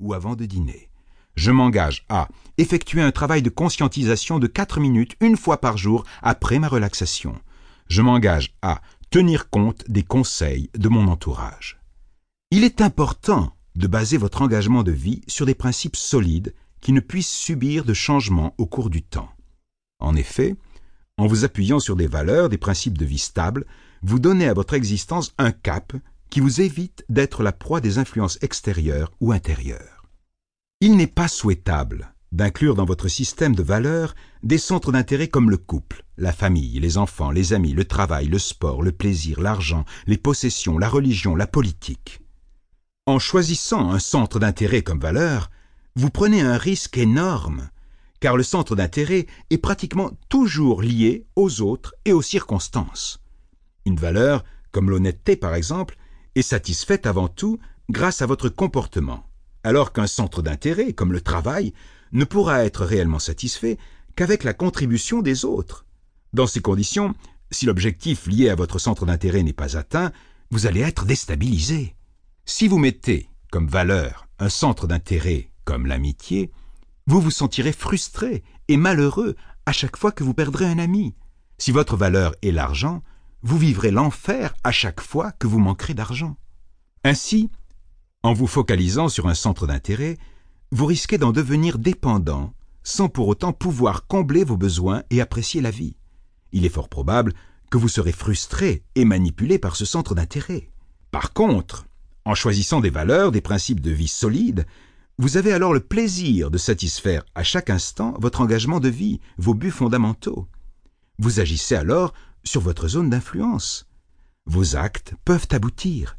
ou avant de dîner. Je m'engage à effectuer un travail de conscientisation de 4 minutes une fois par jour après ma relaxation. Je m'engage à tenir compte des conseils de mon entourage. Il est important de baser votre engagement de vie sur des principes solides qui ne puissent subir de changements au cours du temps. En effet, en vous appuyant sur des valeurs, des principes de vie stables, vous donnez à votre existence un cap qui vous évite d'être la proie des influences extérieures ou intérieures. Il n'est pas souhaitable d'inclure dans votre système de valeurs des centres d'intérêt comme le couple, la famille, les enfants, les amis, le travail, le sport, le plaisir, l'argent, les possessions, la religion, la politique. En choisissant un centre d'intérêt comme valeur, vous prenez un risque énorme, car le centre d'intérêt est pratiquement toujours lié aux autres et aux circonstances. Une valeur, comme l'honnêteté par exemple, satisfaite avant tout grâce à votre comportement, alors qu'un centre d'intérêt, comme le travail, ne pourra être réellement satisfait qu'avec la contribution des autres. Dans ces conditions, si l'objectif lié à votre centre d'intérêt n'est pas atteint, vous allez être déstabilisé. Si vous mettez comme valeur un centre d'intérêt comme l'amitié, vous vous sentirez frustré et malheureux à chaque fois que vous perdrez un ami. Si votre valeur est l'argent, vous vivrez l'enfer à chaque fois que vous manquerez d'argent. Ainsi, en vous focalisant sur un centre d'intérêt, vous risquez d'en devenir dépendant sans pour autant pouvoir combler vos besoins et apprécier la vie. Il est fort probable que vous serez frustré et manipulé par ce centre d'intérêt. Par contre, en choisissant des valeurs, des principes de vie solides, vous avez alors le plaisir de satisfaire à chaque instant votre engagement de vie, vos buts fondamentaux. Vous agissez alors sur votre zone d'influence. Vos actes peuvent aboutir.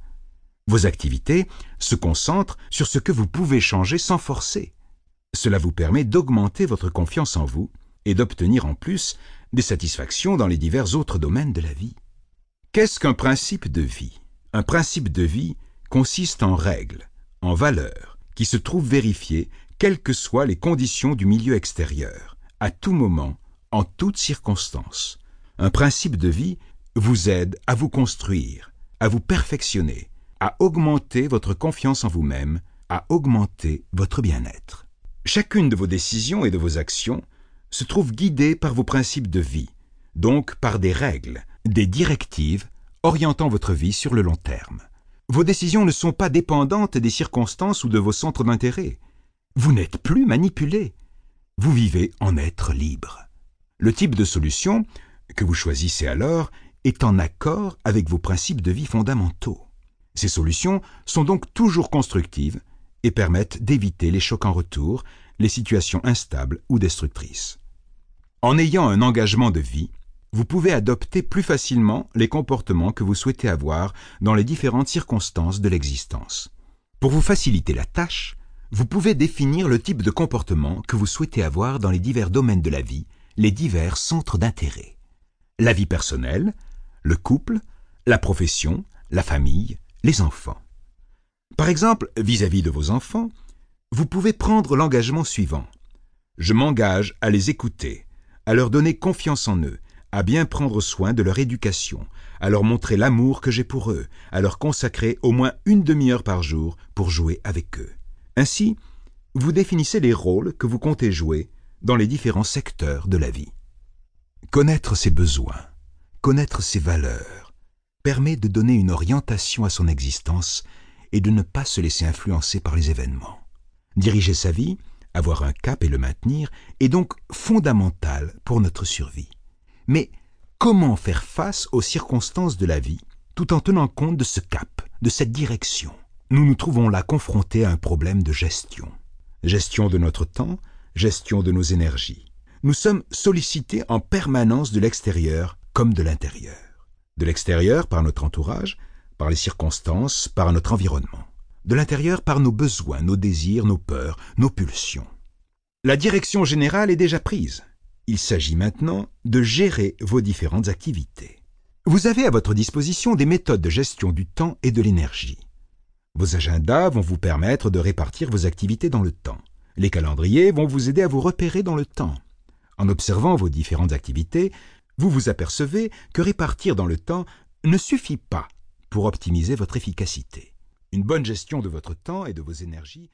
Vos activités se concentrent sur ce que vous pouvez changer sans forcer. Cela vous permet d'augmenter votre confiance en vous et d'obtenir en plus des satisfactions dans les divers autres domaines de la vie. Qu'est-ce qu'un principe de vie? Un principe de vie consiste en règles, en valeurs, qui se trouve vérifié quelles que soient les conditions du milieu extérieur, à tout moment, en toutes circonstances. Un principe de vie vous aide à vous construire, à vous perfectionner, à augmenter votre confiance en vous-même, à augmenter votre bien-être. Chacune de vos décisions et de vos actions se trouve guidée par vos principes de vie, donc par des règles, des directives orientant votre vie sur le long terme. Vos décisions ne sont pas dépendantes des circonstances ou de vos centres d'intérêt. Vous n'êtes plus manipulé. Vous vivez en être libre. Le type de solution que vous choisissez alors est en accord avec vos principes de vie fondamentaux. Ces solutions sont donc toujours constructives et permettent d'éviter les chocs en retour, les situations instables ou destructrices. En ayant un engagement de vie, vous pouvez adopter plus facilement les comportements que vous souhaitez avoir dans les différentes circonstances de l'existence. Pour vous faciliter la tâche, vous pouvez définir le type de comportement que vous souhaitez avoir dans les divers domaines de la vie, les divers centres d'intérêt. La vie personnelle, le couple, la profession, la famille, les enfants. Par exemple, vis-à-vis -vis de vos enfants, vous pouvez prendre l'engagement suivant. Je m'engage à les écouter, à leur donner confiance en eux, à bien prendre soin de leur éducation, à leur montrer l'amour que j'ai pour eux, à leur consacrer au moins une demi-heure par jour pour jouer avec eux. Ainsi, vous définissez les rôles que vous comptez jouer dans les différents secteurs de la vie. Connaître ses besoins, connaître ses valeurs, permet de donner une orientation à son existence et de ne pas se laisser influencer par les événements. Diriger sa vie, avoir un cap et le maintenir est donc fondamental pour notre survie. Mais comment faire face aux circonstances de la vie tout en tenant compte de ce cap, de cette direction? Nous nous trouvons là confrontés à un problème de gestion. Gestion de notre temps, gestion de nos énergies. Nous sommes sollicités en permanence de l'extérieur comme de l'intérieur. De l'extérieur par notre entourage, par les circonstances, par notre environnement. De l'intérieur par nos besoins, nos désirs, nos peurs, nos pulsions. La direction générale est déjà prise. Il s'agit maintenant de gérer vos différentes activités. Vous avez à votre disposition des méthodes de gestion du temps et de l'énergie. Vos agendas vont vous permettre de répartir vos activités dans le temps. Les calendriers vont vous aider à vous repérer dans le temps. En observant vos différentes activités, vous vous apercevez que répartir dans le temps ne suffit pas pour optimiser votre efficacité. Une bonne gestion de votre temps et de vos énergies